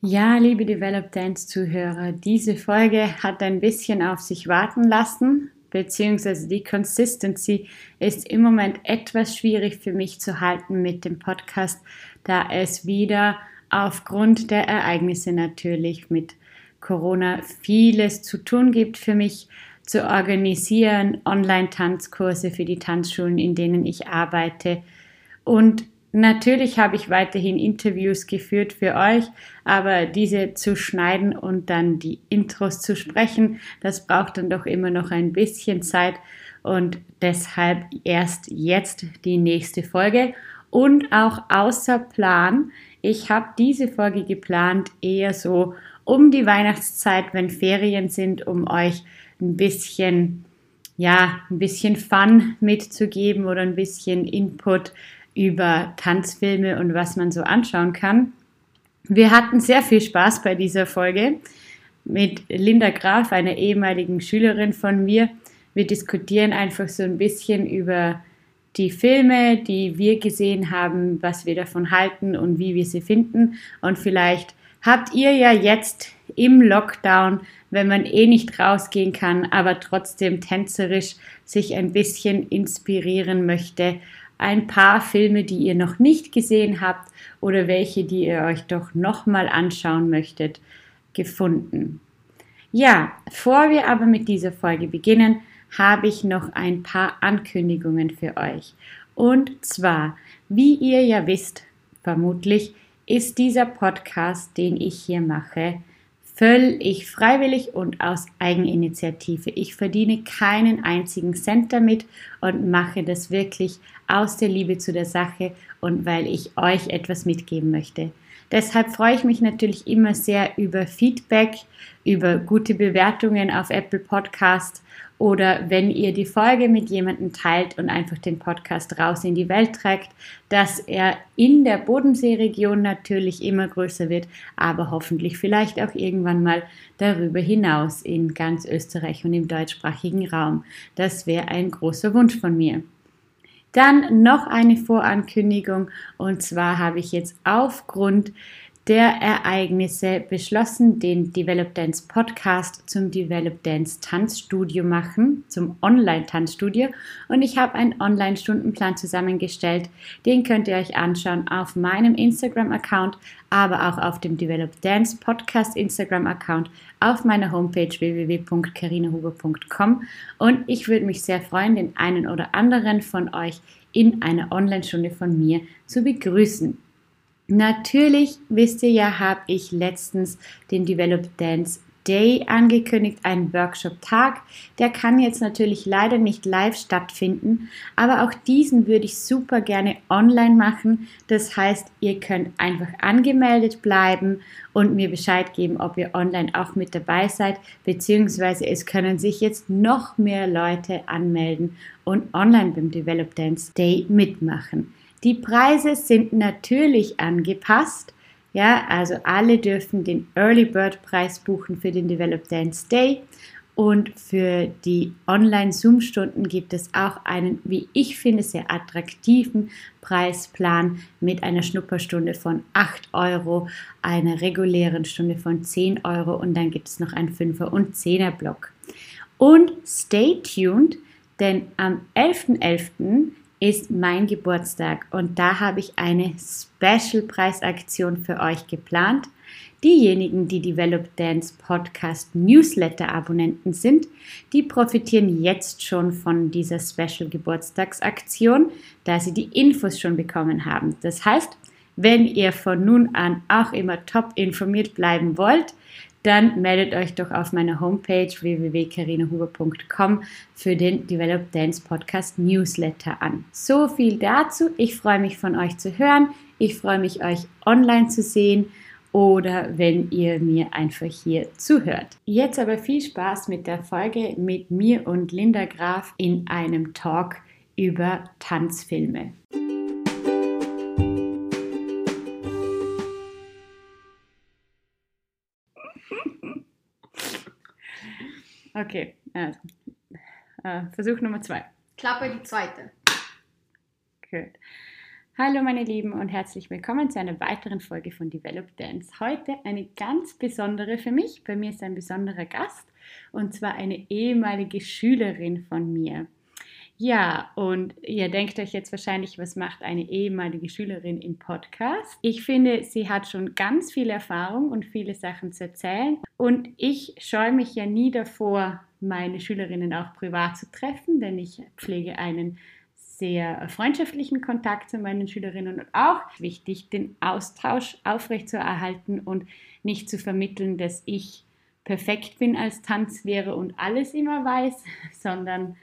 Ja, liebe Develop Dance Zuhörer, diese Folge hat ein bisschen auf sich warten lassen, beziehungsweise die Consistency ist im Moment etwas schwierig für mich zu halten mit dem Podcast, da es wieder aufgrund der Ereignisse natürlich mit Corona vieles zu tun gibt für mich zu organisieren, Online-Tanzkurse für die Tanzschulen, in denen ich arbeite und Natürlich habe ich weiterhin Interviews geführt für euch, aber diese zu schneiden und dann die Intros zu sprechen, das braucht dann doch immer noch ein bisschen Zeit und deshalb erst jetzt die nächste Folge und auch außer Plan. Ich habe diese Folge geplant eher so um die Weihnachtszeit, wenn Ferien sind, um euch ein bisschen ja, ein bisschen Fun mitzugeben oder ein bisschen Input über Tanzfilme und was man so anschauen kann. Wir hatten sehr viel Spaß bei dieser Folge mit Linda Graf, einer ehemaligen Schülerin von mir. Wir diskutieren einfach so ein bisschen über die Filme, die wir gesehen haben, was wir davon halten und wie wir sie finden. Und vielleicht habt ihr ja jetzt im Lockdown, wenn man eh nicht rausgehen kann, aber trotzdem tänzerisch sich ein bisschen inspirieren möchte, ein paar Filme, die ihr noch nicht gesehen habt oder welche, die ihr euch doch nochmal anschauen möchtet, gefunden. Ja, bevor wir aber mit dieser Folge beginnen, habe ich noch ein paar Ankündigungen für euch. Und zwar, wie ihr ja wisst, vermutlich, ist dieser Podcast, den ich hier mache, völlig freiwillig und aus Eigeninitiative. Ich verdiene keinen einzigen Cent damit und mache das wirklich aus der Liebe zu der Sache und weil ich euch etwas mitgeben möchte. Deshalb freue ich mich natürlich immer sehr über Feedback, über gute Bewertungen auf Apple Podcast oder wenn ihr die Folge mit jemandem teilt und einfach den Podcast raus in die Welt trägt, dass er in der Bodenseeregion natürlich immer größer wird, aber hoffentlich vielleicht auch irgendwann mal darüber hinaus in ganz Österreich und im deutschsprachigen Raum. Das wäre ein großer Wunsch von mir. Dann noch eine Vorankündigung. Und zwar habe ich jetzt aufgrund der Ereignisse beschlossen, den Develop Dance Podcast zum Develop Dance Tanzstudio machen, zum Online-Tanzstudio. Und ich habe einen Online-Stundenplan zusammengestellt. Den könnt ihr euch anschauen auf meinem Instagram-Account, aber auch auf dem Develop Dance Podcast Instagram-Account, auf meiner Homepage www.carinahuber.com. Und ich würde mich sehr freuen, den einen oder anderen von euch in einer Online-Stunde von mir zu begrüßen. Natürlich, wisst ihr ja, habe ich letztens den Develop Dance Day angekündigt, einen Workshop-Tag. Der kann jetzt natürlich leider nicht live stattfinden, aber auch diesen würde ich super gerne online machen. Das heißt, ihr könnt einfach angemeldet bleiben und mir Bescheid geben, ob ihr online auch mit dabei seid, beziehungsweise es können sich jetzt noch mehr Leute anmelden und online beim Develop Dance Day mitmachen. Die Preise sind natürlich angepasst. Ja, also alle dürfen den Early Bird Preis buchen für den Develop Dance Day. Und für die Online-Zoom-Stunden gibt es auch einen, wie ich finde, sehr attraktiven Preisplan mit einer Schnupperstunde von 8 Euro, einer regulären Stunde von 10 Euro und dann gibt es noch einen 5er und 10er Block. Und stay tuned, denn am 11.11. .11 ist mein Geburtstag und da habe ich eine Special-Preisaktion für euch geplant. Diejenigen, die Develop Dance Podcast Newsletter Abonnenten sind, die profitieren jetzt schon von dieser Special Geburtstagsaktion, da sie die Infos schon bekommen haben. Das heißt, wenn ihr von nun an auch immer top informiert bleiben wollt, dann meldet euch doch auf meiner Homepage www.carinahuber.com für den Develop Dance Podcast Newsletter an. So viel dazu. Ich freue mich von euch zu hören. Ich freue mich, euch online zu sehen oder wenn ihr mir einfach hier zuhört. Jetzt aber viel Spaß mit der Folge mit mir und Linda Graf in einem Talk über Tanzfilme. Okay, also, äh, Versuch Nummer zwei. Klappe die zweite. Gut. Hallo meine Lieben und herzlich willkommen zu einer weiteren Folge von Develop Dance. Heute eine ganz besondere für mich. Bei mir ist ein besonderer Gast und zwar eine ehemalige Schülerin von mir. Ja, und ihr denkt euch jetzt wahrscheinlich, was macht eine ehemalige Schülerin im Podcast? Ich finde, sie hat schon ganz viel Erfahrung und viele Sachen zu erzählen. Und ich scheue mich ja nie davor, meine Schülerinnen auch privat zu treffen, denn ich pflege einen sehr freundschaftlichen Kontakt zu meinen Schülerinnen und auch wichtig, den Austausch aufrechtzuerhalten und nicht zu vermitteln, dass ich perfekt bin als Tanzlehrer und alles immer weiß, sondern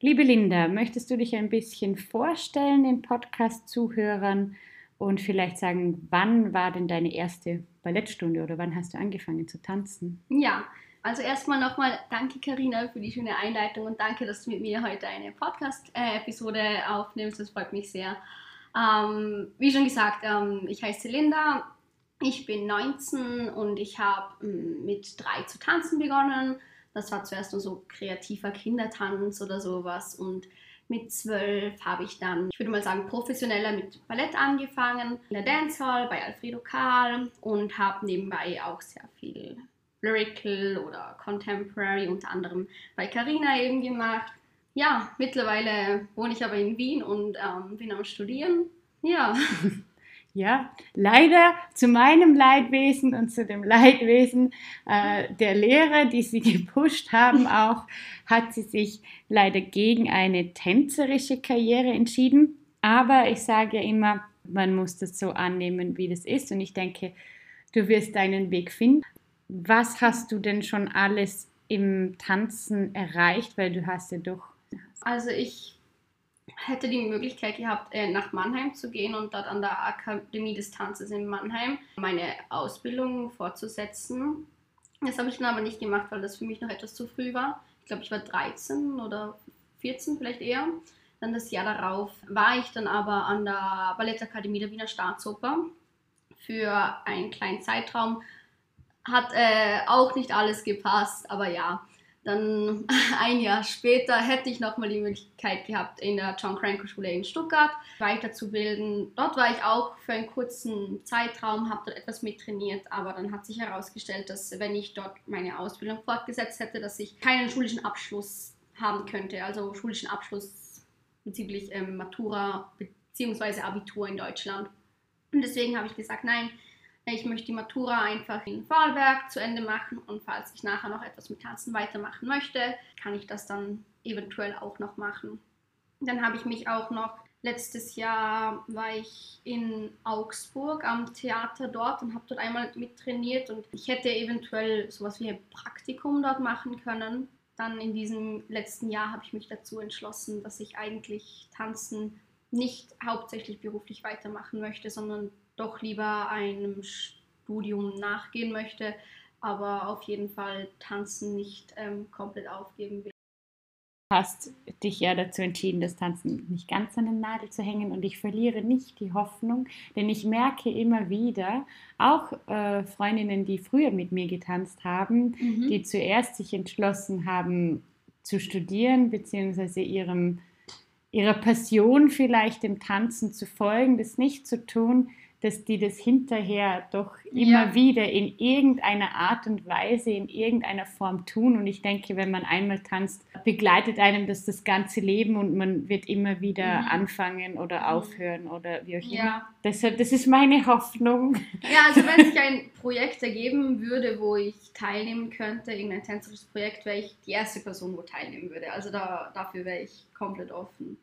liebe Linda, möchtest du dich ein bisschen vorstellen den Podcast-Zuhörern und vielleicht sagen, wann war denn deine erste Ballettstunde oder wann hast du angefangen zu tanzen? Ja, also erstmal nochmal danke Karina für die schöne Einleitung und danke, dass du mit mir heute eine Podcast-Episode aufnimmst. Das freut mich sehr. Ähm, wie schon gesagt, ähm, ich heiße Linda, ich bin 19 und ich habe ähm, mit drei zu tanzen begonnen. Das war zuerst nur so kreativer Kindertanz oder sowas und mit zwölf habe ich dann, ich würde mal sagen, professioneller mit Ballett angefangen in der Dancehall bei Alfredo Karl und habe nebenbei auch sehr viel Lyrical oder Contemporary, unter anderem bei Carina eben gemacht. Ja, mittlerweile wohne ich aber in Wien und ähm, bin am Studieren. Ja. Ja, leider zu meinem Leidwesen und zu dem Leidwesen äh, der Lehrer, die sie gepusht haben, auch hat sie sich leider gegen eine tänzerische Karriere entschieden. Aber ich sage ja immer, man muss das so annehmen, wie das ist. Und ich denke, du wirst deinen Weg finden. Was hast du denn schon alles im Tanzen erreicht? Weil du hast ja doch. Also ich hätte die Möglichkeit gehabt, äh, nach Mannheim zu gehen und dort an der Akademie des Tanzes in Mannheim meine Ausbildung fortzusetzen. Das habe ich dann aber nicht gemacht, weil das für mich noch etwas zu früh war. Ich glaube, ich war 13 oder 14 vielleicht eher. Dann das Jahr darauf war ich dann aber an der Ballettakademie der Wiener Staatsoper für einen kleinen Zeitraum. Hat äh, auch nicht alles gepasst, aber ja, dann ein Jahr später hätte ich nochmal die Möglichkeit gehabt, in der John Cranko Schule in Stuttgart weiterzubilden. Dort war ich auch für einen kurzen Zeitraum, habe dort etwas mittrainiert, aber dann hat sich herausgestellt, dass wenn ich dort meine Ausbildung fortgesetzt hätte, dass ich keinen schulischen Abschluss haben könnte, also schulischen Abschluss bezüglich ähm, Matura bzw. Abitur in Deutschland. Und deswegen habe ich gesagt, nein, ich möchte die Matura einfach in Vorarlberg zu Ende machen und falls ich nachher noch etwas mit Tanzen weitermachen möchte, kann ich das dann eventuell auch noch machen. Dann habe ich mich auch noch letztes Jahr war ich in Augsburg am Theater dort und habe dort einmal mittrainiert und ich hätte eventuell sowas wie ein Praktikum dort machen können. Dann in diesem letzten Jahr habe ich mich dazu entschlossen, dass ich eigentlich Tanzen nicht hauptsächlich beruflich weitermachen möchte, sondern doch lieber einem Studium nachgehen möchte, aber auf jeden Fall Tanzen nicht ähm, komplett aufgeben will. Du hast dich ja dazu entschieden, das Tanzen nicht ganz an den Nadel zu hängen und ich verliere nicht die Hoffnung, denn ich merke immer wieder, auch äh, Freundinnen, die früher mit mir getanzt haben, mhm. die zuerst sich entschlossen haben zu studieren, beziehungsweise ihrem, ihrer Passion vielleicht dem Tanzen zu folgen, das nicht zu tun, dass die das hinterher doch immer ja. wieder in irgendeiner Art und Weise, in irgendeiner Form tun. Und ich denke, wenn man einmal tanzt, begleitet einem das das ganze Leben und man wird immer wieder mhm. anfangen oder mhm. aufhören oder wie auch ja. immer. Deshalb, das ist meine Hoffnung. Ja, also wenn sich ein Projekt ergeben würde, wo ich teilnehmen könnte, irgendein tänzerisches Projekt, wäre ich die erste Person, wo teilnehmen würde. Also da, dafür wäre ich komplett offen.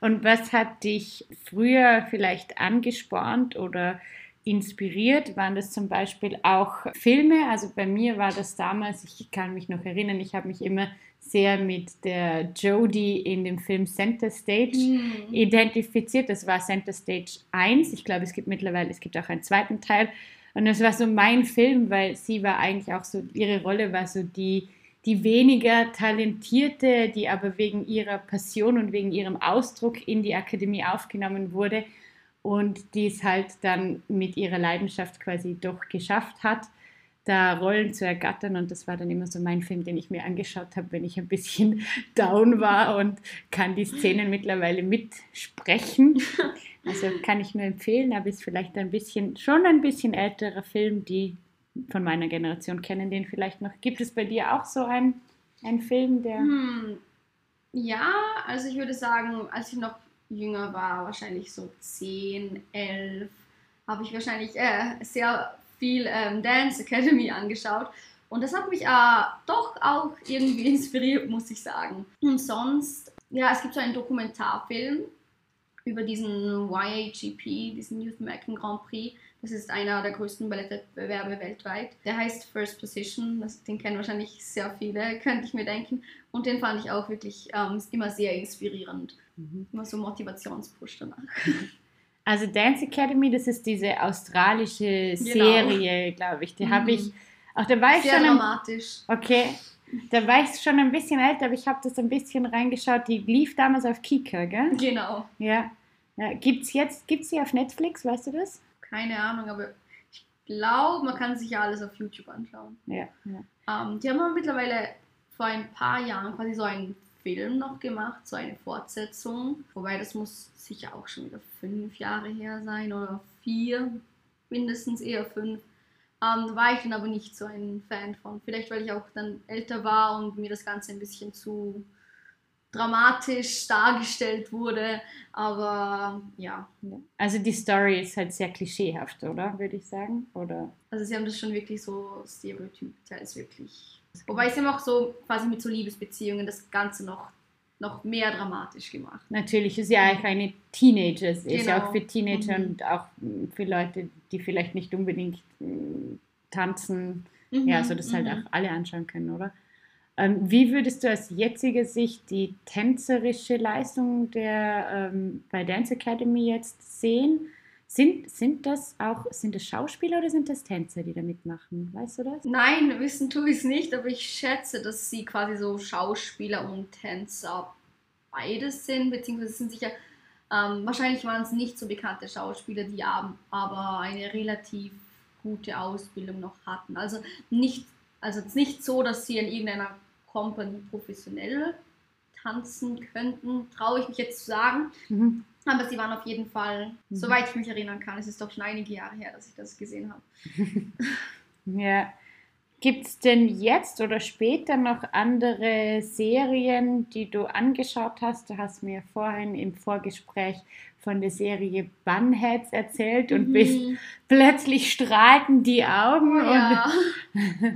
Und was hat dich früher vielleicht angespornt oder inspiriert? Waren das zum Beispiel auch Filme? Also bei mir war das damals, ich kann mich noch erinnern, ich habe mich immer sehr mit der Jodie in dem Film Center Stage mhm. identifiziert. Das war Center Stage 1. Ich glaube, es gibt mittlerweile, es gibt auch einen zweiten Teil. Und das war so mein Film, weil sie war eigentlich auch so, ihre Rolle war so die, die weniger talentierte, die aber wegen ihrer Passion und wegen ihrem Ausdruck in die Akademie aufgenommen wurde und die es halt dann mit ihrer Leidenschaft quasi doch geschafft hat. da Rollen zu ergattern. Und das war dann immer so mein Film, den ich mir angeschaut habe, wenn ich ein bisschen down war und kann die Szenen mittlerweile mitsprechen. Also kann ich nur empfehlen, aber ist vielleicht ein bisschen, schon ein bisschen älterer Film, die von meiner Generation kennen den vielleicht noch. Gibt es bei dir auch so einen, einen Film, der. Hm. Ja, also ich würde sagen, als ich noch jünger war, wahrscheinlich so 10, 11, habe ich wahrscheinlich äh, sehr viel ähm, Dance Academy angeschaut. Und das hat mich äh, doch auch irgendwie inspiriert, muss ich sagen. Und sonst, ja, es gibt so einen Dokumentarfilm über diesen YAGP, diesen Youth American Grand Prix. Das ist einer der größten Ballettwettbewerbe weltweit. Der heißt First Position. Das, den kennen wahrscheinlich sehr viele, könnte ich mir denken. Und den fand ich auch wirklich ähm, immer sehr inspirierend. Mhm. Immer so Motivationspush danach. Also Dance Academy, das ist diese australische genau. Serie, genau. glaube ich. Die mhm. habe ich. Auch da war ich Sehr schon. dramatisch. okay. Da war ich schon ein bisschen älter, aber ich habe das ein bisschen reingeschaut. Die lief damals auf Kika, gell? Genau. Ja. ja. Gibt es jetzt, gibt sie auf Netflix, weißt du das? Keine Ahnung, aber ich glaube, man kann sich ja alles auf YouTube anschauen. Ja. ja. Ähm, die haben aber mittlerweile vor ein paar Jahren quasi so einen Film noch gemacht, so eine Fortsetzung. Wobei das muss sicher auch schon wieder fünf Jahre her sein oder vier, mindestens eher fünf. Ähm, war ich dann aber nicht so ein Fan von. Vielleicht weil ich auch dann älter war und mir das Ganze ein bisschen zu dramatisch dargestellt wurde. Aber ja. Also die Story ist halt sehr klischeehaft, oder? Würde ich sagen. Oder? Also sie haben das schon wirklich so stereotyp, teils wirklich Wobei sie haben auch so quasi mit so Liebesbeziehungen das Ganze noch, noch mehr dramatisch gemacht. Natürlich ist ja eigentlich eine Teenager, es genau. ist ja auch für Teenager mhm. und auch für Leute, die vielleicht nicht unbedingt äh, tanzen, mhm. ja, so das halt mhm. auch alle anschauen können, oder? Ähm, wie würdest du aus jetziger Sicht die tänzerische Leistung der ähm, bei Dance Academy jetzt sehen? Sind, sind das auch, sind das Schauspieler oder sind das Tänzer, die da mitmachen? Weißt du das? Nein, wissen tue ich es nicht, aber ich schätze, dass sie quasi so Schauspieler und Tänzer beides sind, beziehungsweise sind sicher, ähm, wahrscheinlich waren es nicht so bekannte Schauspieler, die aber eine relativ gute Ausbildung noch hatten. Also nicht, also nicht so, dass sie in irgendeiner Company professionell tanzen könnten, traue ich mich jetzt zu sagen. Mhm. Aber sie waren auf jeden Fall, mhm. soweit ich mich erinnern kann, es ist doch schon einige Jahre her, dass ich das gesehen habe. ja. Gibt es denn jetzt oder später noch andere Serien, die du angeschaut hast? Du hast mir vorhin im Vorgespräch von der Serie Bunheads erzählt und mhm. bist plötzlich strahlten die Augen. Oh, ja.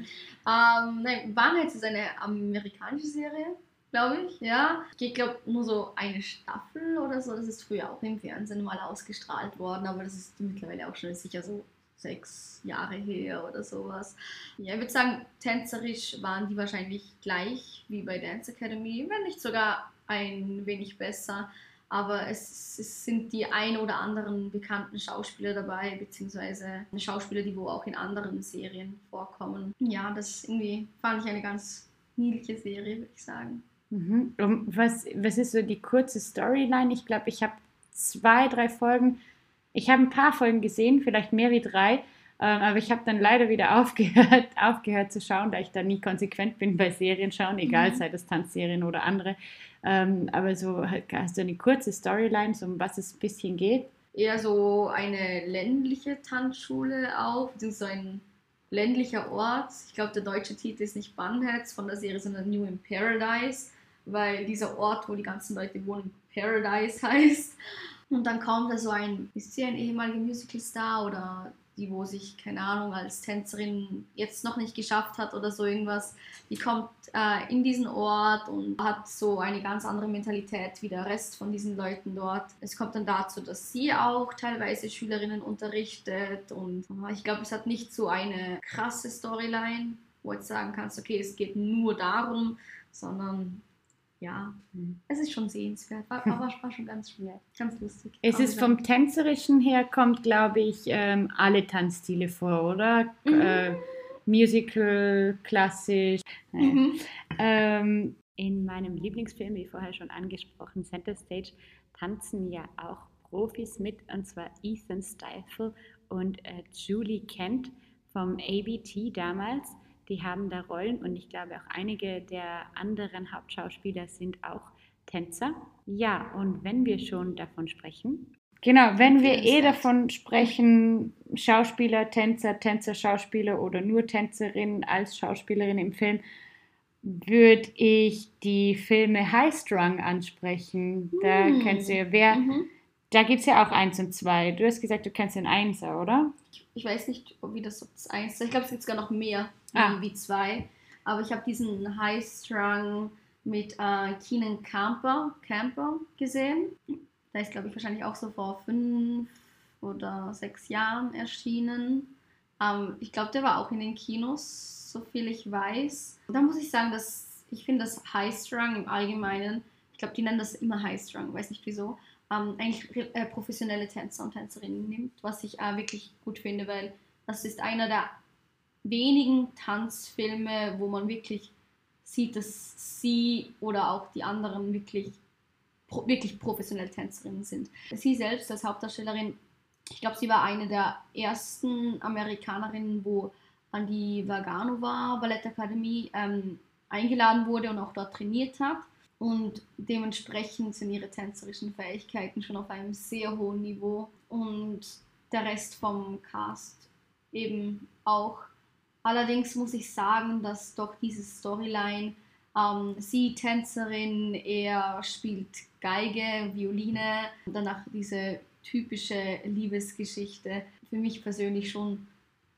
ähm, nein, Bunheads ist eine amerikanische Serie glaube ich, ja. Ich glaube nur so eine Staffel oder so. Das ist früher auch im Fernsehen mal ausgestrahlt worden, aber das ist mittlerweile auch schon sicher so sechs Jahre her oder sowas. Ja, ich würde sagen, tänzerisch waren die wahrscheinlich gleich wie bei Dance Academy, wenn nicht sogar ein wenig besser. Aber es, es, sind die ein oder anderen bekannten Schauspieler dabei, beziehungsweise Schauspieler, die wo auch in anderen Serien vorkommen. Ja, das irgendwie fand ich eine ganz niedliche Serie, würde ich sagen. Mhm. Was, was ist so die kurze Storyline? Ich glaube, ich habe zwei, drei Folgen. Ich habe ein paar Folgen gesehen, vielleicht mehr wie drei, ähm, aber ich habe dann leider wieder aufgehört, aufgehört zu schauen, da ich da nie konsequent bin bei Serien schauen, egal, mhm. sei das Tanzserien oder andere. Ähm, aber so hast du eine kurze Storyline, so um was es ein bisschen geht? Eher so eine ländliche Tanzschule auch, beziehungsweise ein ländlicher Ort. Ich glaube, der deutsche Titel ist nicht Bunheads von der Serie, sondern New in Paradise weil dieser Ort, wo die ganzen Leute wohnen, Paradise heißt. Und dann kommt da so ein, ist sie ein ehemaliger Musical-Star oder die, wo sich, keine Ahnung, als Tänzerin jetzt noch nicht geschafft hat oder so irgendwas, die kommt äh, in diesen Ort und hat so eine ganz andere Mentalität wie der Rest von diesen Leuten dort. Es kommt dann dazu, dass sie auch teilweise Schülerinnen unterrichtet und äh, ich glaube, es hat nicht so eine krasse Storyline, wo du sagen kannst, okay, es geht nur darum, sondern ja, mhm. es ist schon sehenswert, war, aber war schon ganz schwer, ganz lustig. Es ist vom Tänzerischen her, kommt, glaube ich, ähm, alle Tanzstile vor, oder? Mhm. Äh, Musical, klassisch. Mhm. Ähm, in meinem Lieblingsfilm, wie vorher schon angesprochen, Center Stage, tanzen ja auch Profis mit, und zwar Ethan Stifle und äh, Julie Kent vom ABT damals. Die haben da Rollen und ich glaube auch einige der anderen Hauptschauspieler sind auch Tänzer. Ja, und wenn wir schon davon sprechen, Genau, wenn wir eh davon sprechen, Schauspieler, Tänzer, Tänzer, Schauspieler oder nur Tänzerin als Schauspielerin im Film, würde ich die Filme High Strung ansprechen. Da hm. kennst du ja, wer, mhm. da gibt es ja auch eins und zwei. Du hast gesagt, du kennst den Einser, oder? Ich weiß nicht, wie das, das eins Ich glaube, es gibt sogar noch mehr ah. wie zwei. Aber ich habe diesen High Strung mit äh, Keenan Camper, Camper gesehen. Der ist, glaube ich, wahrscheinlich auch so vor fünf oder sechs Jahren erschienen. Ähm, ich glaube, der war auch in den Kinos, so viel ich weiß. Da muss ich sagen, dass ich finde, dass High Strung im Allgemeinen, ich glaube, die nennen das immer High Strung, weiß nicht wieso, ähm, eigentlich äh, professionelle Tänzer und Tänzerinnen nimmt, was ich äh, wirklich gut finde, weil das ist einer der wenigen Tanzfilme, wo man wirklich sieht, dass sie oder auch die anderen wirklich pro, wirklich professionelle Tänzerinnen sind. Sie selbst als Hauptdarstellerin, ich glaube, sie war eine der ersten Amerikanerinnen, wo an die Vaganova Ballettakademie ähm, eingeladen wurde und auch dort trainiert hat. Und dementsprechend sind ihre tänzerischen Fähigkeiten schon auf einem sehr hohen Niveau. Und der Rest vom Cast eben auch. Allerdings muss ich sagen, dass doch diese Storyline ähm, sie Tänzerin, er spielt Geige, Violine. Danach diese typische Liebesgeschichte für mich persönlich schon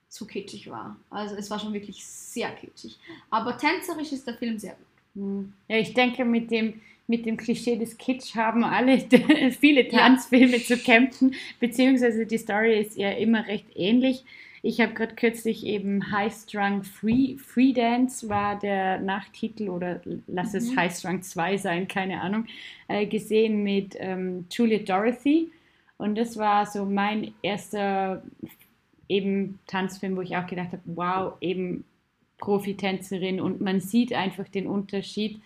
zu kitschig war. Also es war schon wirklich sehr kitschig. Aber tänzerisch ist der Film sehr gut. Hm. Ja, ich denke, mit dem, mit dem Klischee des Kitsch haben alle viele Tanzfilme ja. zu kämpfen, beziehungsweise die Story ist ja immer recht ähnlich. Ich habe gerade kürzlich eben High Strung Free, Free Dance war der Nachtitel oder lass es mhm. High Strung 2 sein, keine Ahnung, äh, gesehen mit ähm, Juliet Dorothy. Und das war so mein erster eben Tanzfilm, wo ich auch gedacht habe, wow, eben Profitänzerin und man sieht einfach den Unterschied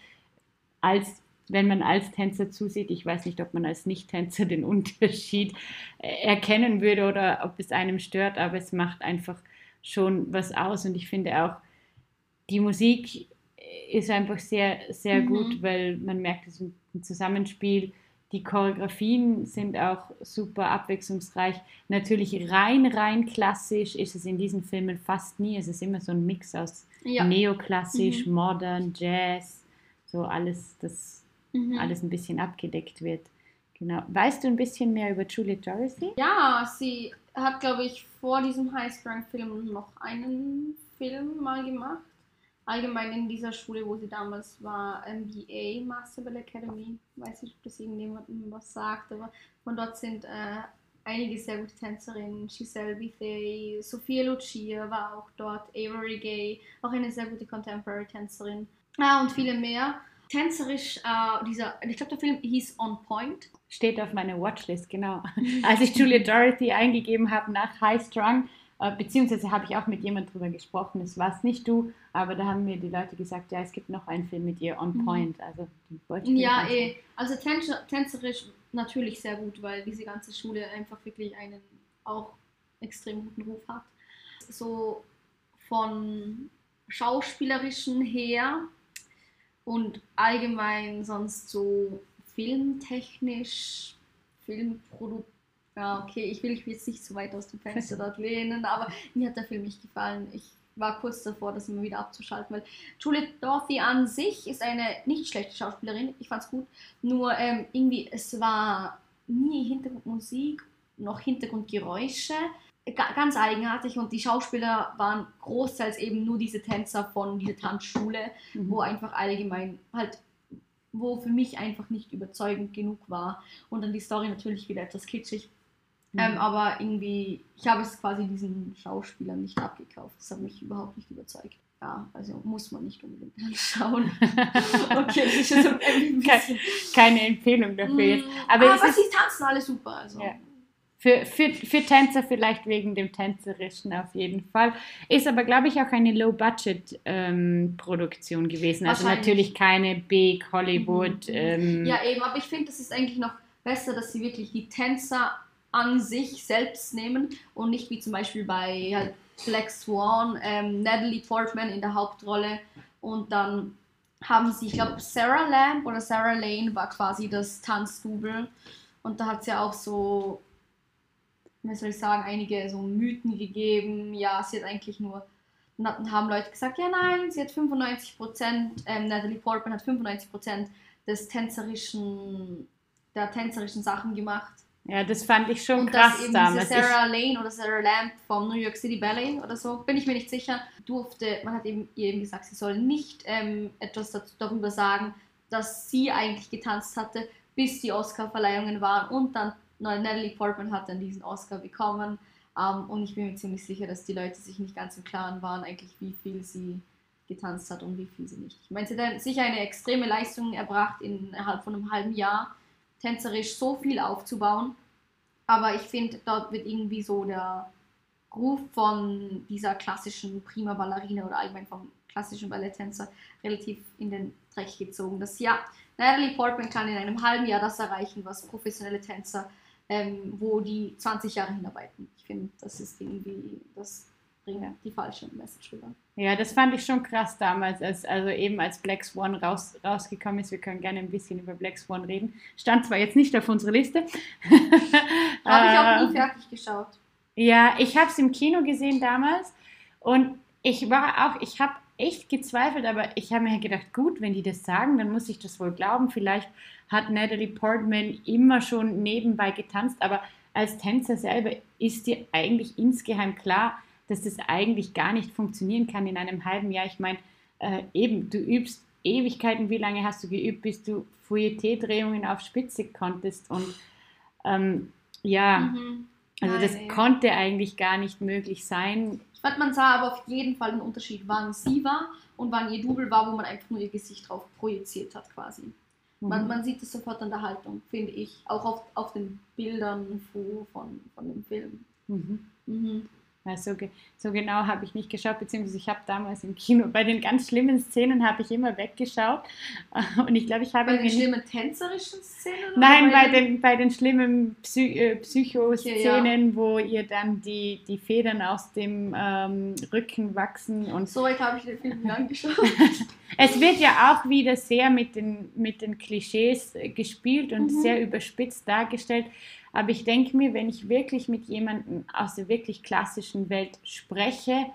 als wenn man als Tänzer zusieht, ich weiß nicht, ob man als Nicht-Tänzer den Unterschied äh, erkennen würde oder ob es einem stört, aber es macht einfach schon was aus und ich finde auch, die Musik ist einfach sehr, sehr mhm. gut, weil man merkt, es ist ein Zusammenspiel. Die Choreografien sind auch super abwechslungsreich. Natürlich rein, rein klassisch ist es in diesen Filmen fast nie. Es ist immer so ein Mix aus ja. neoklassisch, mhm. modern, Jazz, so alles, das mhm. alles ein bisschen abgedeckt wird. Genau. Weißt du ein bisschen mehr über Julie Dorothy? Ja, sie hat, glaube ich, vor diesem High Strung-Film noch einen Film mal gemacht. Allgemein in dieser Schule, wo sie damals war, MBA, Master Ball Academy. Weiß nicht, ob das irgendjemandem was sagt, aber von dort sind äh, einige sehr gute Tänzerinnen. Giselle Bithay, Sophia Lucia war auch dort, Avery Gay, auch eine sehr gute Contemporary-Tänzerin. Ah, und viele mehr tänzerisch, äh, dieser, ich glaube, der Film hieß On Point. Steht auf meiner Watchlist, genau. Als ich Julia Dorothy eingegeben habe nach High Strung, äh, beziehungsweise habe ich auch mit jemand drüber gesprochen, es war es nicht du, aber da haben mir die Leute gesagt, ja, es gibt noch einen Film mit ihr, On mhm. Point. Also, ja, eh, also tänzerisch natürlich sehr gut, weil diese ganze Schule einfach wirklich einen auch extrem guten Ruf hat. So von schauspielerischen her und allgemein sonst so filmtechnisch, Filmprodukt. Ja, okay, ich will mich jetzt nicht so weit aus dem Fenster dort lehnen, aber mir hat der Film nicht gefallen. Ich war kurz davor, das immer wieder abzuschalten, weil Juliette Dorothy an sich ist eine nicht schlechte Schauspielerin. Ich fand's gut. Nur ähm, irgendwie, es war nie Hintergrundmusik, noch Hintergrundgeräusche ganz eigenartig und die Schauspieler waren großteils eben nur diese Tänzer von dieser Tanzschule, mhm. wo einfach allgemein halt, wo für mich einfach nicht überzeugend genug war. Und dann die Story natürlich wieder etwas kitschig. Mhm. Ähm, aber irgendwie, ich habe es quasi diesen Schauspielern nicht abgekauft. Das hat mich überhaupt nicht überzeugt. Ja, also muss man nicht unbedingt anschauen. okay, das ist jetzt ein Keine Empfehlung dafür jetzt. Mm, aber, aber sie tanzen alle super. Also. Ja. Für, für, für Tänzer vielleicht wegen dem Tänzerischen auf jeden Fall. Ist aber, glaube ich, auch eine Low-Budget-Produktion ähm, gewesen. Also natürlich keine Big Hollywood. Mhm. Ähm, ja, eben, aber ich finde, das ist eigentlich noch besser, dass sie wirklich die Tänzer an sich selbst nehmen und nicht wie zum Beispiel bei halt Black Swan, ähm, Natalie Portman in der Hauptrolle und dann haben sie, ich glaube, Sarah Lamb oder Sarah Lane war quasi das Tanzdouble und da hat es ja auch so, wie soll ich sagen, einige so Mythen gegeben. Ja, sie hat eigentlich nur, dann haben Leute gesagt, ja nein, sie hat 95 Prozent, ähm, Natalie Portman hat 95 Prozent des tänzerischen, der tänzerischen Sachen gemacht. Ja, das fand ich schon und krass dass eben damals. Sarah Lane oder Sarah Lamb vom New York City Ballet oder so, bin ich mir nicht sicher, durfte, man hat eben ihr eben gesagt, sie soll nicht ähm, etwas dazu, darüber sagen, dass sie eigentlich getanzt hatte, bis die Oscar-Verleihungen waren und dann Natalie Portman hat dann diesen Oscar bekommen. Ähm, und ich bin mir ziemlich sicher, dass die Leute sich nicht ganz im Klaren waren, eigentlich wie viel sie getanzt hat und wie viel sie nicht. Ich meine, sie hat sicher eine extreme Leistung erbracht, innerhalb von einem halben Jahr tänzerisch so viel aufzubauen. Aber ich finde, dort wird irgendwie so der Ruf von dieser klassischen Prima Ballerina oder allgemein vom klassischen Balletttänzer relativ in den Dreck gezogen. Das ja, Natalie Portman kann in einem halben Jahr das erreichen, was professionelle Tänzer, ähm, wo die 20 Jahre hinarbeiten. Ich finde, das ist irgendwie, das bringt die falsche Message rüber. Ja, das fand ich schon krass damals, als, also eben als Black Swan raus, rausgekommen ist. Wir können gerne ein bisschen über Black Swan reden. Stand zwar jetzt nicht auf unserer Liste. Habe ich auch nie fertig geschaut. Ja, ich habe es im Kino gesehen damals und ich war auch, ich habe echt gezweifelt, aber ich habe mir gedacht, gut, wenn die das sagen, dann muss ich das wohl glauben. Vielleicht hat Natalie Portman immer schon nebenbei getanzt, aber als Tänzer selber ist dir eigentlich insgeheim klar, dass das eigentlich gar nicht funktionieren kann in einem halben Jahr. Ich meine, äh, eben, du übst Ewigkeiten, wie lange hast du geübt, bis du Fouilleté-Drehungen auf Spitze konntest und ähm, ja, mhm. also das Nein, konnte eigentlich gar nicht möglich sein. Fand, man sah aber auf jeden Fall einen Unterschied, wann sie war und wann ihr Double war, wo man einfach nur ihr Gesicht drauf projiziert hat quasi. Mhm. Man, man sieht es sofort an der Haltung, finde ich, auch auf, auf den Bildern von, von dem Film. Mhm. Mhm. Ja, so, so, genau habe ich nicht geschaut, beziehungsweise ich habe damals im Kino bei den ganz schlimmen Szenen habe ich immer weggeschaut. Und ich glaube, ich habe. Bei den schlimmen tänzerischen Szenen? Nein, bei, den, bei den schlimmen Psy äh, Psycho-Szenen, ja. wo ihr dann die, die Federn aus dem ähm, Rücken wachsen. Und so weit habe ich den Film nicht angeschaut. es wird ja auch wieder sehr mit den, mit den Klischees äh, gespielt und mhm. sehr überspitzt dargestellt. Aber ich denke mir, wenn ich wirklich mit jemandem aus der wirklich klassischen Welt spreche,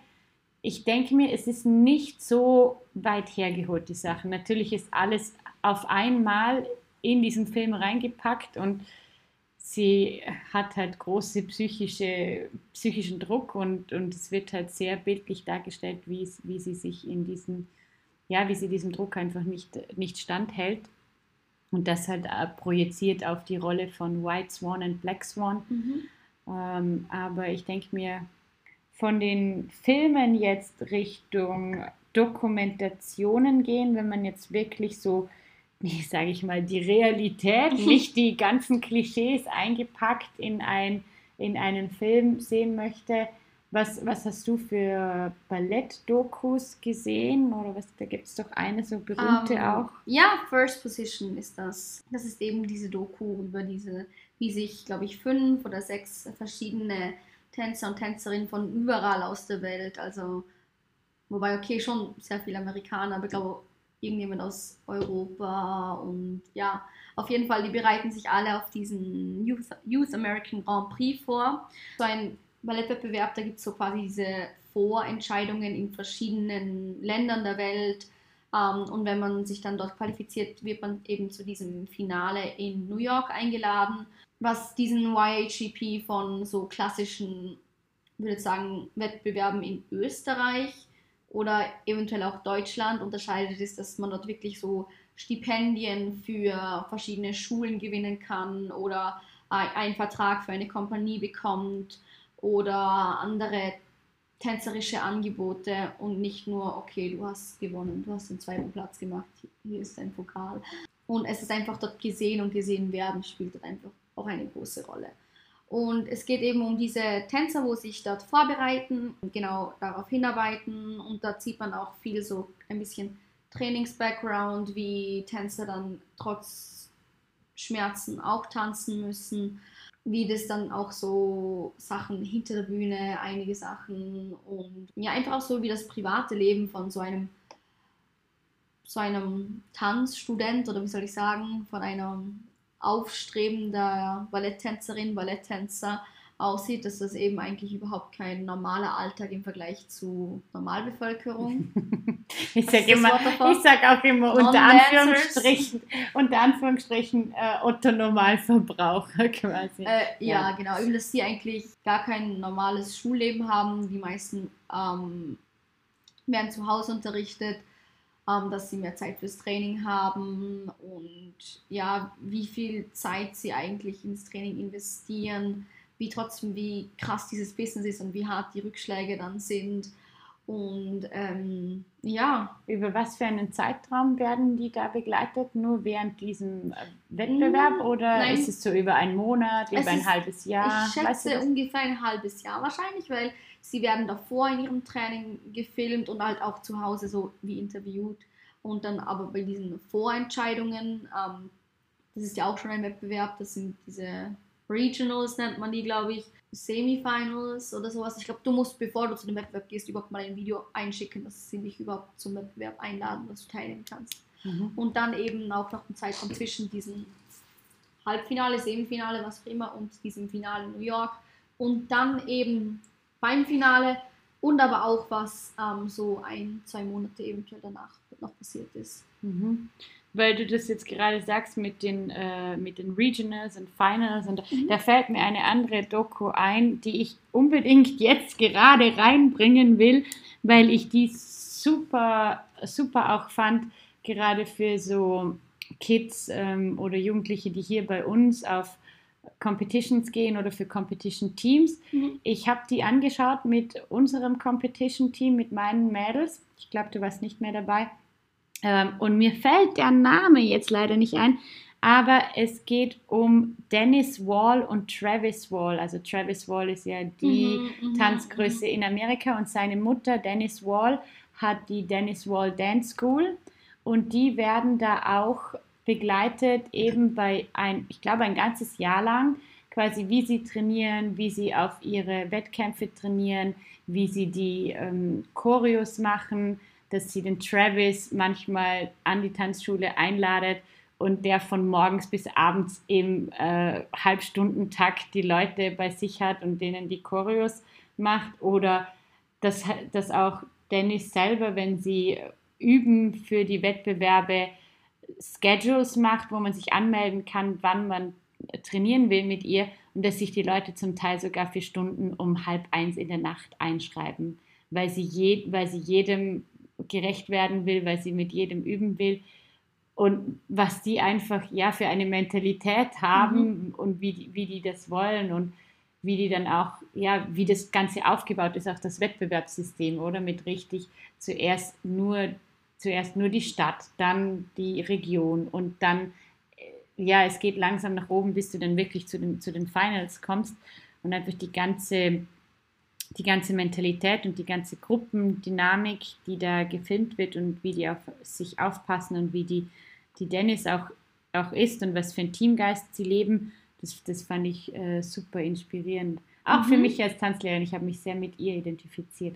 ich denke mir, es ist nicht so weit hergeholt, die Sache. Natürlich ist alles auf einmal in diesen Film reingepackt und sie hat halt große psychische, psychischen Druck und, und es wird halt sehr bildlich dargestellt, wie, wie sie sich in diesem, ja, wie sie diesem Druck einfach nicht, nicht standhält. Und das halt äh, projiziert auf die Rolle von White Swan und Black Swan. Mhm. Ähm, aber ich denke mir, von den Filmen jetzt Richtung Dokumentationen gehen, wenn man jetzt wirklich so, sage ich mal, die Realität, nicht die ganzen Klischees eingepackt in, ein, in einen Film sehen möchte, was, was hast du für Ballett-Dokus gesehen? Oder was, da gibt es doch eine so berühmte um, ähm, auch. Ja, First Position ist das. Das ist eben diese Doku über diese, wie sich, glaube ich, fünf oder sechs verschiedene Tänzer und Tänzerinnen von überall aus der Welt, also wobei, okay, schon sehr viele Amerikaner, aber ich glaube, irgendjemand aus Europa und ja, auf jeden Fall, die bereiten sich alle auf diesen Youth, Youth American Grand Prix vor. So ein Ballettwettbewerb, da gibt es so quasi diese Vorentscheidungen in verschiedenen Ländern der Welt. Ähm, und wenn man sich dann dort qualifiziert, wird man eben zu diesem Finale in New York eingeladen, was diesen YHGP von so klassischen, würde ich sagen, Wettbewerben in Österreich oder eventuell auch Deutschland unterscheidet, ist, dass man dort wirklich so Stipendien für verschiedene Schulen gewinnen kann oder einen Vertrag für eine Kompanie bekommt oder andere tänzerische Angebote und nicht nur, okay, du hast gewonnen, du hast den zweiten Platz gemacht, hier ist dein Pokal. Und es ist einfach dort gesehen und gesehen werden, spielt dort einfach auch eine große Rolle. Und es geht eben um diese Tänzer, wo sich dort vorbereiten und genau darauf hinarbeiten. Und da sieht man auch viel so ein bisschen Trainings-Background, wie Tänzer dann trotz Schmerzen auch tanzen müssen wie das dann auch so Sachen hinter der Bühne, einige Sachen und ja, einfach auch so wie das private Leben von so einem so einem Tanzstudent oder wie soll ich sagen, von einer aufstrebender Balletttänzerin, Balletttänzer aussieht, dass das eben eigentlich überhaupt kein normaler Alltag im Vergleich zu Normalbevölkerung. ich sage sage auch immer unter Anführungsstrichen, unter Anführungsstrichen äh, Otto Normalverbraucher quasi. Äh, ja, ja, genau, eben, dass sie eigentlich gar kein normales Schulleben haben. Die meisten ähm, werden zu Hause unterrichtet, ähm, dass sie mehr Zeit fürs Training haben und ja, wie viel Zeit sie eigentlich ins Training investieren wie trotzdem, wie krass dieses Business ist und wie hart die Rückschläge dann sind. Und ähm, ja. Über was für einen Zeitraum werden die da begleitet? Nur während diesem äh, Wettbewerb oder Nein. ist es so über einen Monat, über es ein ist, halbes Jahr? Ich schätze weißt du ungefähr ein halbes Jahr wahrscheinlich, weil sie werden davor in ihrem Training gefilmt und halt auch zu Hause so wie interviewt. Und dann aber bei diesen Vorentscheidungen, ähm, das ist ja auch schon ein Wettbewerb, das sind diese Regionals nennt man die, glaube ich, Semifinals oder sowas. Ich glaube, du musst, bevor du zu dem Wettbewerb gehst, überhaupt mal ein Video einschicken, dass sie dich überhaupt zum Wettbewerb einladen, dass du teilnehmen kannst. Mhm. Und dann eben auch noch ein Zeitraum zwischen diesem Halbfinale, Semifinale, was auch immer, und diesem Finale in New York. Und dann eben beim Finale und aber auch, was ähm, so ein, zwei Monate eventuell danach noch passiert ist. Mhm weil du das jetzt gerade sagst mit den, äh, mit den Regionals und Finals. Und mhm. da fällt mir eine andere Doku ein, die ich unbedingt jetzt gerade reinbringen will, weil ich die super, super auch fand, gerade für so Kids ähm, oder Jugendliche, die hier bei uns auf Competitions gehen oder für Competition Teams. Mhm. Ich habe die angeschaut mit unserem Competition Team, mit meinen Mädels. Ich glaube, du warst nicht mehr dabei. Ähm, und mir fällt der Name jetzt leider nicht ein, aber es geht um Dennis Wall und Travis Wall. Also Travis Wall ist ja die mhm, mhm Tanzgröße mhm. in Amerika und seine Mutter Dennis Wall hat die Dennis Wall Dance School und die werden da auch begleitet eben bei ein, ich glaube ein ganzes Jahr lang, quasi wie sie trainieren, wie sie auf ihre Wettkämpfe trainieren, wie sie die ähm, Choreos machen, dass sie den Travis manchmal an die Tanzschule einladet und der von morgens bis abends im äh, Halbstundentakt die Leute bei sich hat und denen die Choreos macht. Oder dass, dass auch Dennis selber, wenn sie üben für die Wettbewerbe, Schedules macht, wo man sich anmelden kann, wann man trainieren will mit ihr und dass sich die Leute zum Teil sogar für Stunden um halb eins in der Nacht einschreiben, weil sie, je, weil sie jedem gerecht werden will, weil sie mit jedem üben will. Und was die einfach ja für eine Mentalität haben mhm. und wie die, wie die das wollen und wie die dann auch, ja, wie das Ganze aufgebaut ist, auch das Wettbewerbssystem, oder? Mit richtig zuerst nur, zuerst nur die Stadt, dann die Region und dann, äh, ja, es geht langsam nach oben, bis du dann wirklich zu den, zu den Finals kommst und einfach die ganze die ganze Mentalität und die ganze Gruppendynamik, die da gefilmt wird und wie die auf sich aufpassen und wie die, die Dennis auch, auch ist und was für ein Teamgeist sie leben, das, das fand ich äh, super inspirierend. Auch mhm. für mich als Tanzlehrerin, ich habe mich sehr mit ihr identifiziert.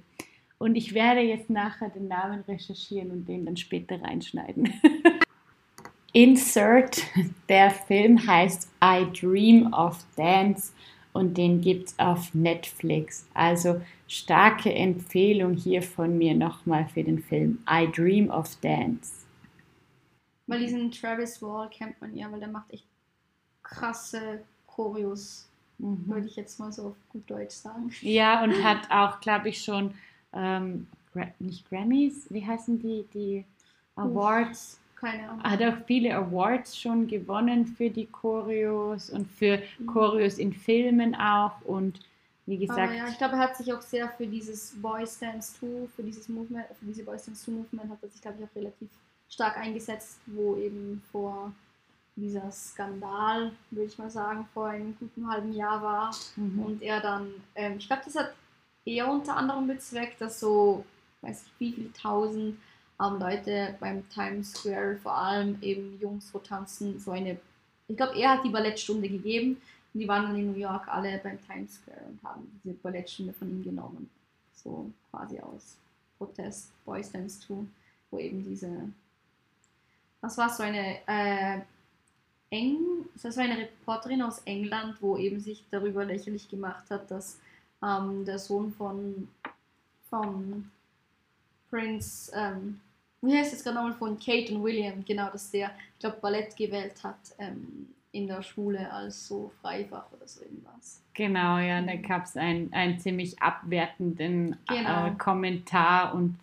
Und ich werde jetzt nachher den Namen recherchieren und den dann später reinschneiden. Insert, der Film heißt I Dream of Dance und den gibt es auf Netflix. Also starke Empfehlung hier von mir nochmal für den Film I Dream of Dance. Weil diesen Travis Wall kennt man ja, weil der macht echt krasse Choreos, mhm. würde ich jetzt mal so auf gut Deutsch sagen. Ja, und hat auch, glaube ich, schon ähm, nicht Grammys, wie heißen die, die Awards? Keine Ahnung. Hat auch viele Awards schon gewonnen für die Choreos und für mhm. Choreos in Filmen auch und wie gesagt. Aber ja, ich glaube, er hat sich auch sehr für dieses Boys Dance 2, für dieses Movement, für diese Boys Dance 2 Movement hat er sich, glaube ich, auch relativ stark eingesetzt, wo eben vor dieser Skandal, würde ich mal sagen, vor einem guten halben Jahr war. Mhm. Und er dann, ähm, ich glaube, das hat eher unter anderem bezweckt, dass so, weiß ich wie viele tausend haben Leute beim Times Square, vor allem eben Jungs, wo tanzen, so eine, ich glaube, er hat die Ballettstunde gegeben, Und die waren dann in New York alle beim Times Square und haben diese Ballettstunde von ihm genommen. So quasi aus Protest, Boys Dance 2, wo eben diese, was war so eine, äh, Eng, das war eine Reporterin aus England, wo eben sich darüber lächerlich gemacht hat, dass ähm, der Sohn von, von Prince, ähm, wie heißt es gerade nochmal, von Kate und William, genau, dass der, ich glaube, Ballett gewählt hat ähm, in der Schule als so Freifach oder so irgendwas. Genau, ja, da gab es einen, ziemlich abwertenden Genau. äh, Kommentar und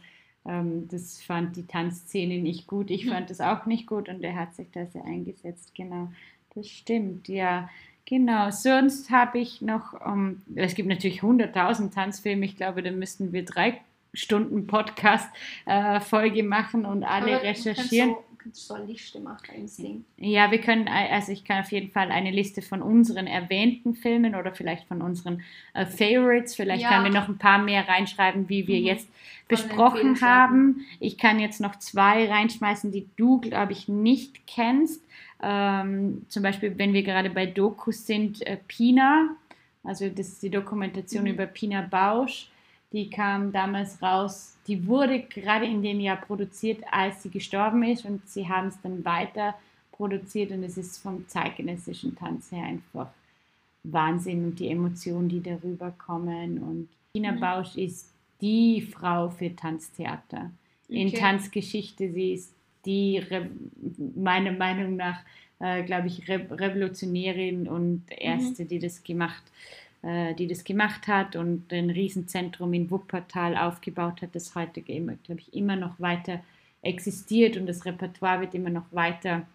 ähm, das fand die Tanzszene nicht gut. Ich Hm. fand es auch nicht gut und er hat sich da sehr eingesetzt. Genau, das stimmt, ja. Genau, sonst habe ich noch, ähm, es gibt natürlich 100.000 Tanzfilme. Ich glaube, da müssten wir drei Stunden Podcast-Folge machen und alle Aber du recherchieren. So, kannst so eine Liste machen, Ding. Ja, wir können, äh, also ich kann auf jeden Fall eine Liste von unseren erwähnten Filmen oder vielleicht von unseren äh, Favorites, vielleicht Ja. können wir noch ein paar mehr reinschreiben, wie wir Mhm. jetzt besprochen haben. Ich kann jetzt noch zwei reinschmeißen, die du, glaube ich, nicht kennst. Ähm, zum Beispiel, wenn wir gerade bei Dokus sind, äh, Pina, also das ist die Dokumentation Mhm. über Pina Bausch. Die kam damals raus, die wurde gerade in dem Jahr produziert, als sie gestorben ist und sie haben es dann weiter produziert und es ist vom zeitgenössischen Tanz her einfach Wahnsinn und die Emotionen, die darüber kommen. Und Tina Mhm. Bausch ist die Frau für Tanztheater. In Okay. Tanzgeschichte, sie ist die, Re meiner Meinung nach, äh, glaube ich, Re Revolutionärin und erste, die das gemacht äh, die das gemacht hat und ein Riesenzentrum in Wuppertal aufgebaut hat, das heute, glaube ich, immer noch weiter existiert und das Repertoire wird immer noch weiter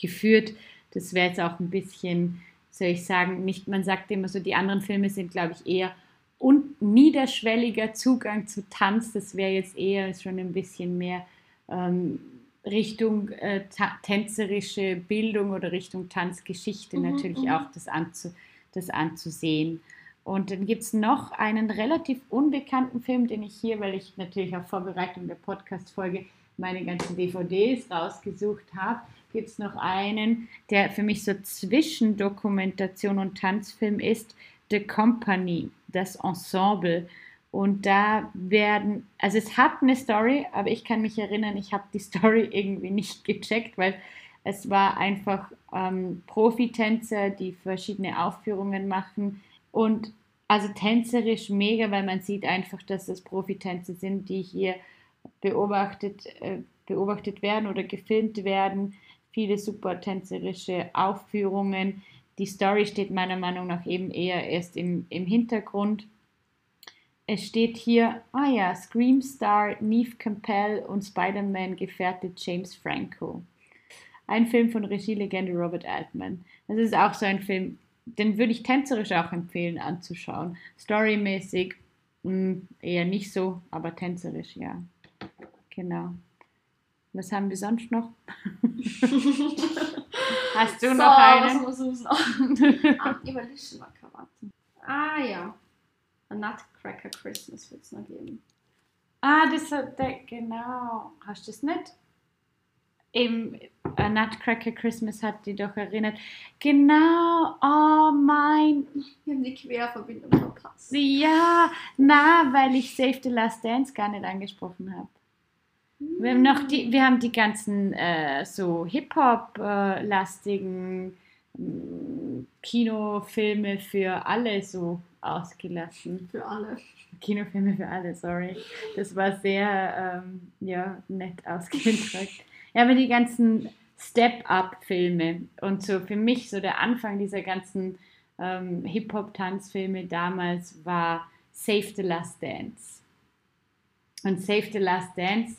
geführt. Das wäre jetzt auch ein bisschen, soll ich sagen, nicht, man sagt immer so, die anderen Filme sind, glaube ich, eher und niederschwelliger Zugang zu Tanz. Das wäre jetzt eher schon ein bisschen mehr ähm, Richtung äh, tänzerische Bildung oder Richtung Tanzgeschichte Mhm, natürlich mhm. auch das, anzu, das anzusehen. Und dann gibt es noch einen relativ unbekannten Film, den ich hier, weil ich natürlich auf Vorbereitung der Podcast-Folge meine ganzen DVDs rausgesucht habe, gibt es noch einen, der für mich so zwischen Dokumentation und Tanzfilm ist, The Company, das Ensemble. Und da werden, also es hat eine Story, aber ich kann mich erinnern, ich habe die Story irgendwie nicht gecheckt, weil es war einfach ähm, Profitänzer, die verschiedene Aufführungen machen und also tänzerisch mega, weil man sieht einfach, dass das Profitänzer sind, die hier beobachtet, äh, beobachtet werden oder gefilmt werden. Viele super tänzerische Aufführungen. Die Story steht meiner Meinung nach eben eher erst im, im Hintergrund. Es steht hier, ah ja, Screamstar, Neve Campbell und Spider-Man-Gefährte James Franco. Ein Film von Regielegende Robert Altman. Das ist auch so ein Film, den würde ich tänzerisch auch empfehlen anzuschauen. Storymäßig mh, eher nicht so, aber tänzerisch ja. Genau. Was haben wir sonst noch? Hast du so, noch Was einen? muss ich noch? ah, überlisten wir Krawatten. Ah ja. A Nutcracker Christmas wird es noch geben. Ah, das hat der, genau. Hast du das nicht? Im A Nutcracker Christmas hat die doch erinnert. Genau, oh mein. Wir haben die Querverbindung verpasst. Ja, na, weil ich Save the Last Dance gar nicht angesprochen habe. Wir haben noch die, wir haben die ganzen äh, so Hip-Hop-lastigen Kinofilme für alle so ausgelassen. Für alle. Kinofilme für alle, sorry. Das war sehr ähm, ja, nett ausgedrückt. Ja, aber die ganzen Step-Up-Filme und so für mich so der Anfang dieser ganzen ähm, Hip-Hop-Tanzfilme damals war Save the Last Dance. Und Save the Last Dance,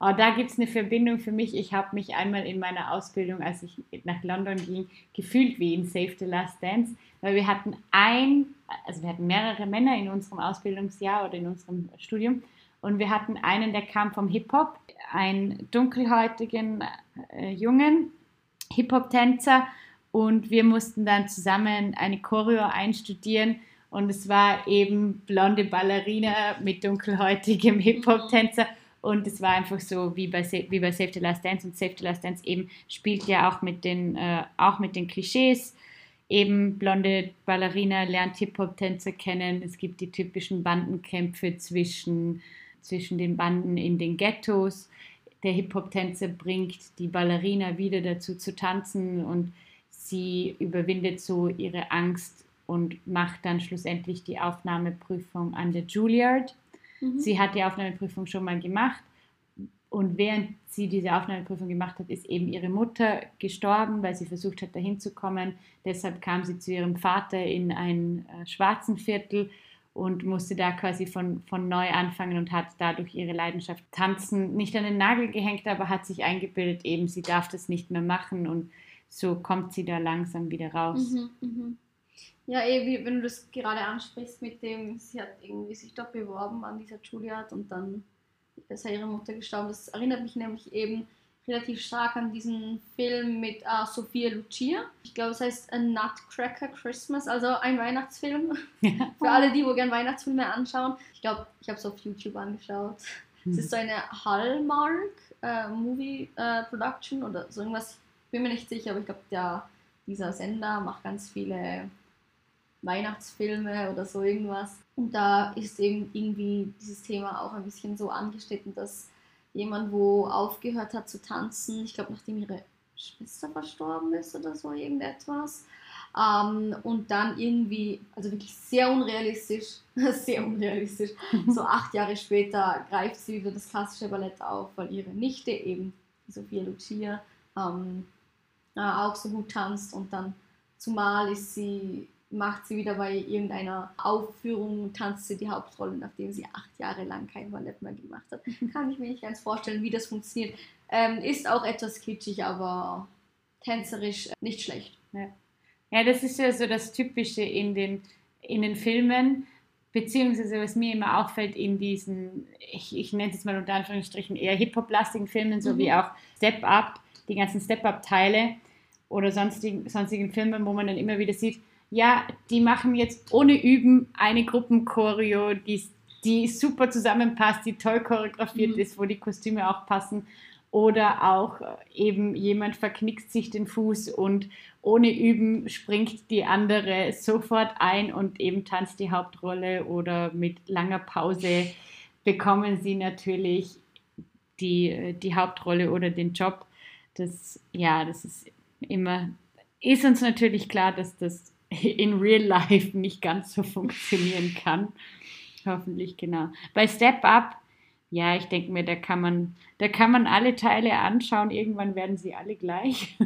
oh, da gibt es eine Verbindung für mich. Ich habe mich einmal in meiner Ausbildung, als ich nach London ging, gefühlt wie in Save the Last Dance, weil wir hatten ein, also wir hatten mehrere Männer in unserem Ausbildungsjahr oder in unserem Studium und wir hatten einen, der kam vom Hip-Hop, einen dunkelhäutigen äh, Jungen, Hip-Hop-Tänzer. Und wir mussten dann zusammen eine Choreo einstudieren. Und es war eben blonde Ballerina mit dunkelhäutigem Hip-Hop-Tänzer. Und es war einfach so wie bei, wie bei Save the Last Dance. Und Save the Last Dance eben spielt ja auch mit den, äh, auch mit den Klischees. Eben blonde Ballerina lernt Hip-Hop-Tänzer kennen. Es gibt die typischen Bandenkämpfe zwischen, zwischen den Banden in den Ghettos. Der Hip-Hop-Tänzer bringt die Ballerina wieder dazu zu tanzen und sie überwindet so ihre Angst und macht dann schlussendlich die Aufnahmeprüfung an der Juilliard. Mhm. Sie hat die Aufnahmeprüfung schon mal gemacht und während sie diese Aufnahmeprüfung gemacht hat, ist eben ihre Mutter gestorben, weil sie versucht hat, dahin zu kommen. Deshalb kam sie zu ihrem Vater in ein äh, schwarzen Viertel und musste da quasi von, von neu anfangen und hat dadurch ihre Leidenschaft tanzen nicht an den Nagel gehängt, aber hat sich eingebildet, eben sie darf das nicht mehr machen und so kommt sie da langsam wieder raus. Mhm, mh. Ja, eh, wenn du das gerade ansprichst mit dem, sie hat irgendwie sich dort beworben an dieser Juilliard und dann ist ihre Mutter gestorben. Das erinnert mich nämlich eben relativ stark an diesen Film mit uh, Sophia Lucia. Ich glaube, es heißt A Nutcracker Christmas, also ein Weihnachtsfilm. Ja. Für alle, die wo gerne Weihnachtsfilme anschauen. Ich glaube, ich habe es auf YouTube angeschaut. Es ist so eine Hallmark äh, Movie äh, Production oder so irgendwas. Ich bin mir nicht sicher, aber ich glaube, dieser Sender macht ganz viele Weihnachtsfilme oder so irgendwas. Und da ist eben irgendwie dieses Thema auch ein bisschen so angeschnitten, dass jemand, wo aufgehört hat zu tanzen, ich glaube, nachdem ihre Schwester verstorben ist oder so irgendetwas, ähm, und dann irgendwie, also wirklich sehr unrealistisch, sehr unrealistisch, so acht Jahre später greift sie wieder das klassische Ballett auf, weil ihre Nichte eben, Sophia Lucia, ähm, äh, auch so gut tanzt. Und dann zumal ist sie macht sie wieder bei irgendeiner Aufführung, tanzt sie die Hauptrolle, nachdem sie acht Jahre lang kein Ballett mehr gemacht hat. Kann ich mir nicht ganz vorstellen, wie das funktioniert. Ähm, ist auch etwas kitschig, aber tänzerisch nicht schlecht. Ja. ja, das ist ja so das Typische in den, in den Filmen, beziehungsweise was mir immer auffällt in diesen, ich, ich nenne es jetzt mal unter Anführungsstrichen eher Hip-Hop-lastigen Filmen, so mhm. wie auch Step Up, die ganzen Step Up-Teile oder sonstigen, sonstigen Filmen, wo man dann immer wieder sieht, ja, die machen jetzt ohne Üben eine Gruppenchoreo, die, die super zusammenpasst, die toll choreografiert mhm. ist, wo die Kostüme auch passen. Oder auch eben jemand verknickt sich den Fuß und ohne Üben springt die andere sofort ein und eben tanzt die Hauptrolle oder mit langer Pause bekommen sie natürlich die, die Hauptrolle oder den Job. Das, ja, das ist immer, ist uns natürlich klar, dass das in real life nicht ganz so funktionieren kann. Hoffentlich, genau. Bei Step Up, ja, ich denke mir, da kann man, da kann man alle Teile anschauen. Irgendwann werden sie alle gleich.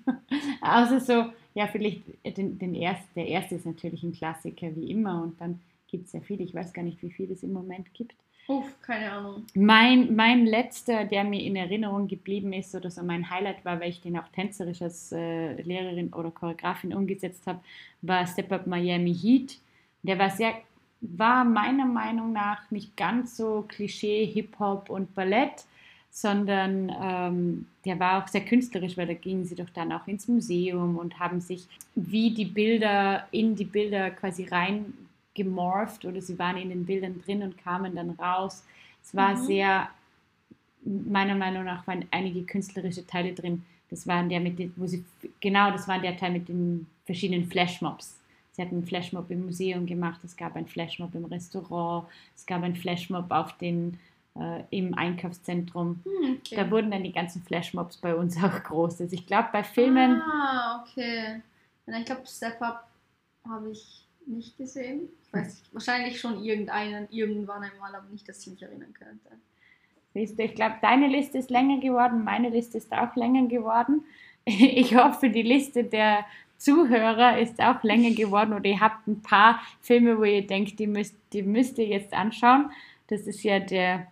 Außer so, ja, vielleicht den, den ersten, der erste ist natürlich ein Klassiker wie immer und dann gibt es ja viele. Ich weiß gar nicht, wie viele es im Moment gibt. Uff, keine Ahnung. Mein, mein letzter, der mir in Erinnerung geblieben ist oder so mein Highlight war, weil ich den auch tänzerisch als äh, Lehrerin oder Choreografin umgesetzt habe, war Step Up Miami Heat. Der war sehr, war meiner Meinung nach nicht ganz so Klischee, Hip-Hop und Ballett, sondern ähm, der war auch sehr künstlerisch, weil da gingen sie doch dann auch ins Museum und haben sich wie die Bilder in die Bilder quasi rein gemorpht oder sie waren in den Bildern drin und kamen dann raus. Es war mhm. sehr, meiner Meinung nach waren einige künstlerische Teile drin. Das waren der mit den, wo sie, genau, das war der Teil mit den verschiedenen Flashmobs. Sie hatten einen Flashmob im Museum gemacht, es gab einen Flashmob im Restaurant, es gab einen Flashmob auf den, äh, im Einkaufszentrum. Hm, okay. Da wurden dann die ganzen Flashmobs bei uns auch groß. Also ich glaube, bei Filmen. Ah, okay. Ich glaube, Step Up habe ich nicht gesehen. Ich weiß nicht, wahrscheinlich schon irgendeinen, irgendwann einmal, aber nicht, dass ich mich erinnern könnte. Siehst du, ich glaube, deine Liste ist länger geworden, meine Liste ist auch länger geworden. Ich hoffe, die Liste der Zuhörer ist auch länger geworden oder ihr habt ein paar Filme, wo ihr denkt, die müsst, die müsst ihr jetzt anschauen. Das ist ja der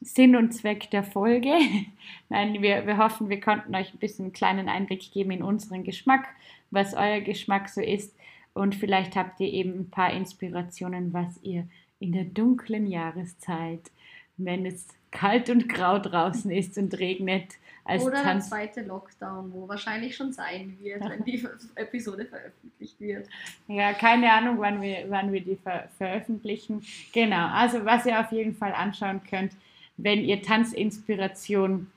Sinn und Zweck der Folge. Nein, wir, wir hoffen, wir konnten euch ein bisschen einen kleinen Einblick geben in unseren Geschmack, was euer Geschmack so ist. Und vielleicht habt ihr eben ein paar Inspirationen, was ihr in der dunklen Jahreszeit, wenn es kalt und grau draußen ist und regnet, als Oder Tanz der zweite Lockdown, wo wahrscheinlich schon sein wird, wenn die Episode veröffentlicht wird. Ja, keine Ahnung, wann wir, wann wir die ver veröffentlichen. Genau, also was ihr auf jeden Fall anschauen könnt, wenn ihr Tanzinspiration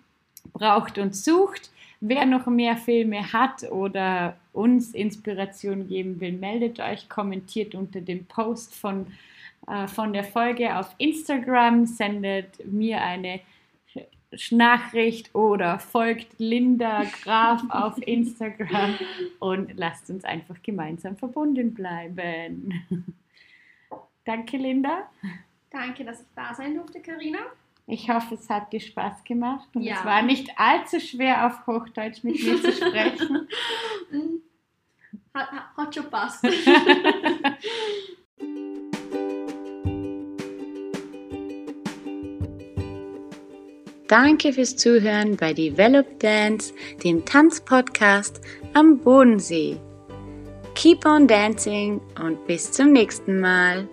braucht und sucht, wer noch mehr Filme hat oder uns Inspiration geben will, meldet euch, kommentiert unter dem Post von, äh, von der Folge auf Instagram, sendet mir eine Nachricht oder folgt Linda Graf auf Instagram und lasst uns einfach gemeinsam verbunden bleiben. Danke, Linda. Danke, dass ich da sein durfte, Karina. Ich hoffe, es hat dir Spaß gemacht und Ja. es war nicht allzu schwer, auf Hochdeutsch mit mir zu sprechen. Hat, hat, hat schon passt. Danke fürs Zuhören bei Develop Dance, dem Tanzpodcast am Bodensee. Keep on dancing und bis zum nächsten Mal.